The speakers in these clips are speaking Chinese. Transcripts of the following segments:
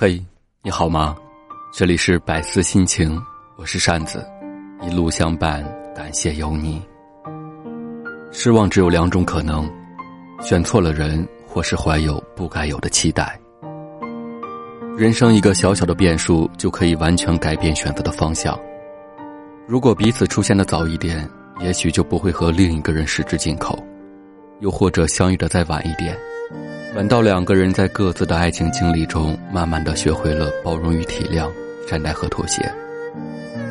嘿，你好吗？这里是百思心情，我是扇子，一路相伴，感谢有你。失望只有两种可能：选错了人，或是怀有不该有的期待。人生一个小小的变数，就可以完全改变选择的方向。如果彼此出现的早一点，也许就不会和另一个人十指紧扣；又或者相遇的再晚一点。晚到两个人在各自的爱情经历中，慢慢的学会了包容与体谅、善待和妥协。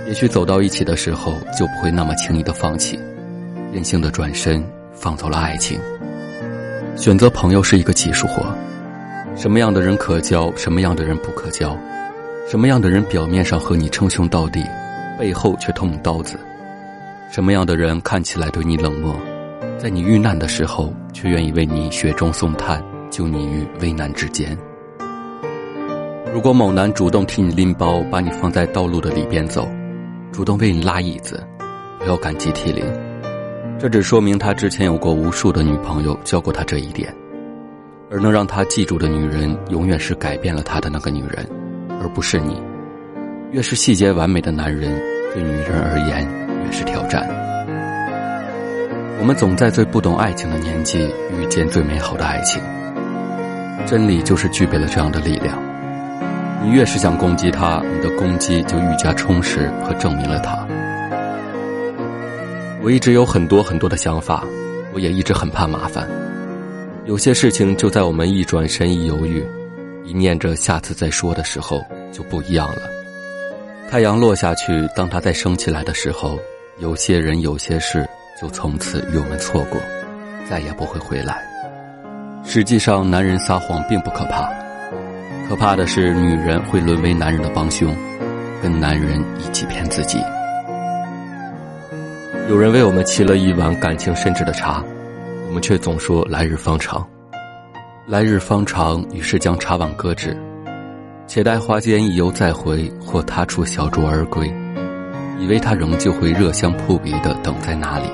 也许走到一起的时候，就不会那么轻易的放弃，任性的转身放走了爱情。选择朋友是一个技术活，什么样的人可交，什么样的人不可交，什么样的人表面上和你称兄道弟，背后却捅刀子，什么样的人看起来对你冷漠，在你遇难的时候却愿意为你雪中送炭。救你于危难之间。如果某男主动替你拎包，把你放在道路的里边走，主动为你拉椅子，不要感激涕零，这只说明他之前有过无数的女朋友教过他这一点。而能让他记住的女人，永远是改变了他的那个女人，而不是你。越是细节完美的男人，对女人而言越是挑战。我们总在最不懂爱情的年纪，遇见最美好的爱情。真理就是具备了这样的力量，你越是想攻击他，你的攻击就愈加充实和证明了他。我一直有很多很多的想法，我也一直很怕麻烦。有些事情就在我们一转身、一犹豫、一念着下次再说的时候就不一样了。太阳落下去，当它再升起来的时候，有些人、有些事就从此与我们错过，再也不会回来。实际上，男人撒谎并不可怕，可怕的是女人会沦为男人的帮凶，跟男人一起骗自己。有人为我们沏了一碗感情深挚的茶，我们却总说来日方长。来日方长，于是将茶碗搁置，且待花间一游再回，或他处小酌而归，以为他仍旧会热香扑鼻的等在那里。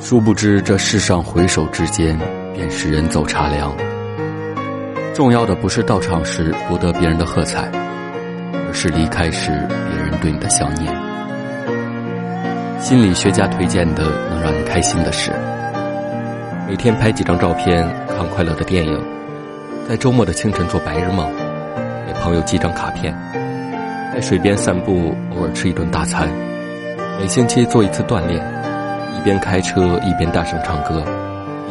殊不知，这世上回首之间。便是人走茶凉。重要的不是到场时博得别人的喝彩，而是离开时别人对你的想念。心理学家推荐的能让你开心的事：每天拍几张照片，看快乐的电影，在周末的清晨做白日梦，给朋友寄张卡片，在水边散步，偶尔吃一顿大餐，每星期做一次锻炼，一边开车一边大声唱歌。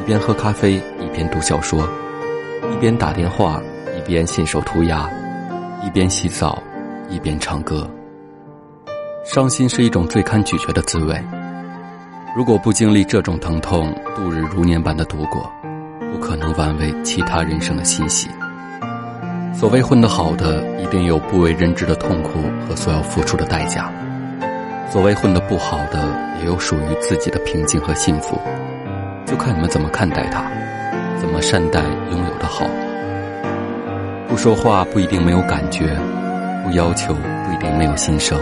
一边喝咖啡，一边读小说；一边打电话，一边信手涂鸦；一边洗澡，一边唱歌。伤心是一种最堪咀嚼的滋味。如果不经历这种疼痛，度日如年般的度过，不可能玩味其他人生的欣喜。所谓混得好的，一定有不为人知的痛苦和所要付出的代价；所谓混得不好的，也有属于自己的平静和幸福。就看你们怎么看待它，怎么善待拥有的好。不说话不一定没有感觉，不要求不一定没有心声，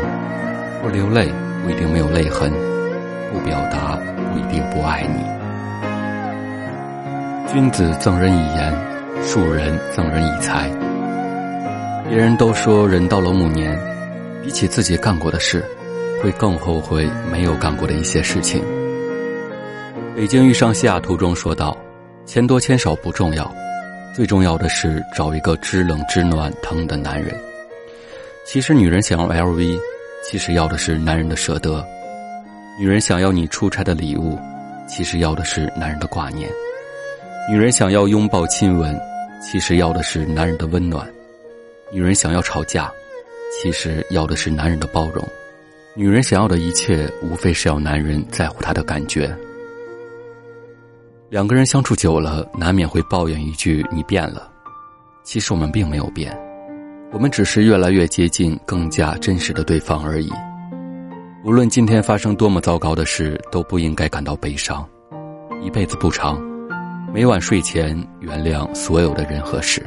不流泪不一定没有泪痕，不表达不一定不爱你。君子赠人以言，庶人赠人以财。别人都说人到了暮年，比起自己干过的事，会更后悔没有干过的一些事情。北京遇上西雅图中说道：“钱多钱少不重要，最重要的是找一个知冷知暖疼的男人。其实女人想要 LV，其实要的是男人的舍得；女人想要你出差的礼物，其实要的是男人的挂念；女人想要拥抱亲吻，其实要的是男人的温暖；女人想要吵架，其实要的是男人的包容；女人想要的一切，无非是要男人在乎她的感觉。”两个人相处久了，难免会抱怨一句“你变了”。其实我们并没有变，我们只是越来越接近、更加真实的对方而已。无论今天发生多么糟糕的事，都不应该感到悲伤。一辈子不长，每晚睡前原谅所有的人和事。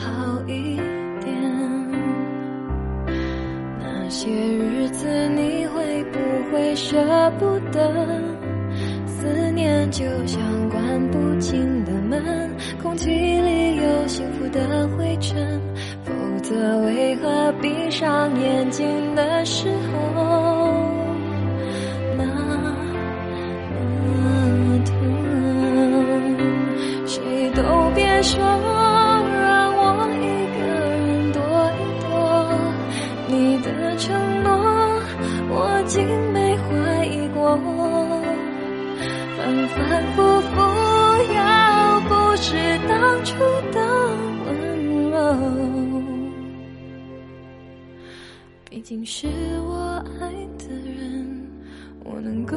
好一点。那些日子你会不会舍不得？思念就像关不紧的门，空气里有幸福的灰尘，否则为何闭上眼睛的时候那么疼？谁都别说竟没怀疑过。反反复复，要不是当初的温柔，毕竟是我爱的人，我能够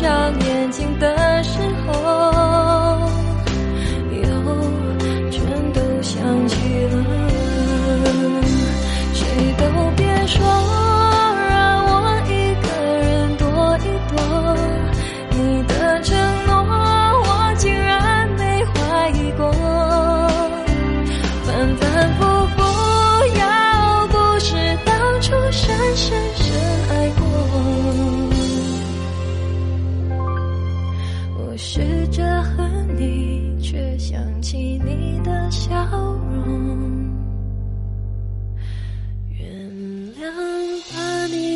上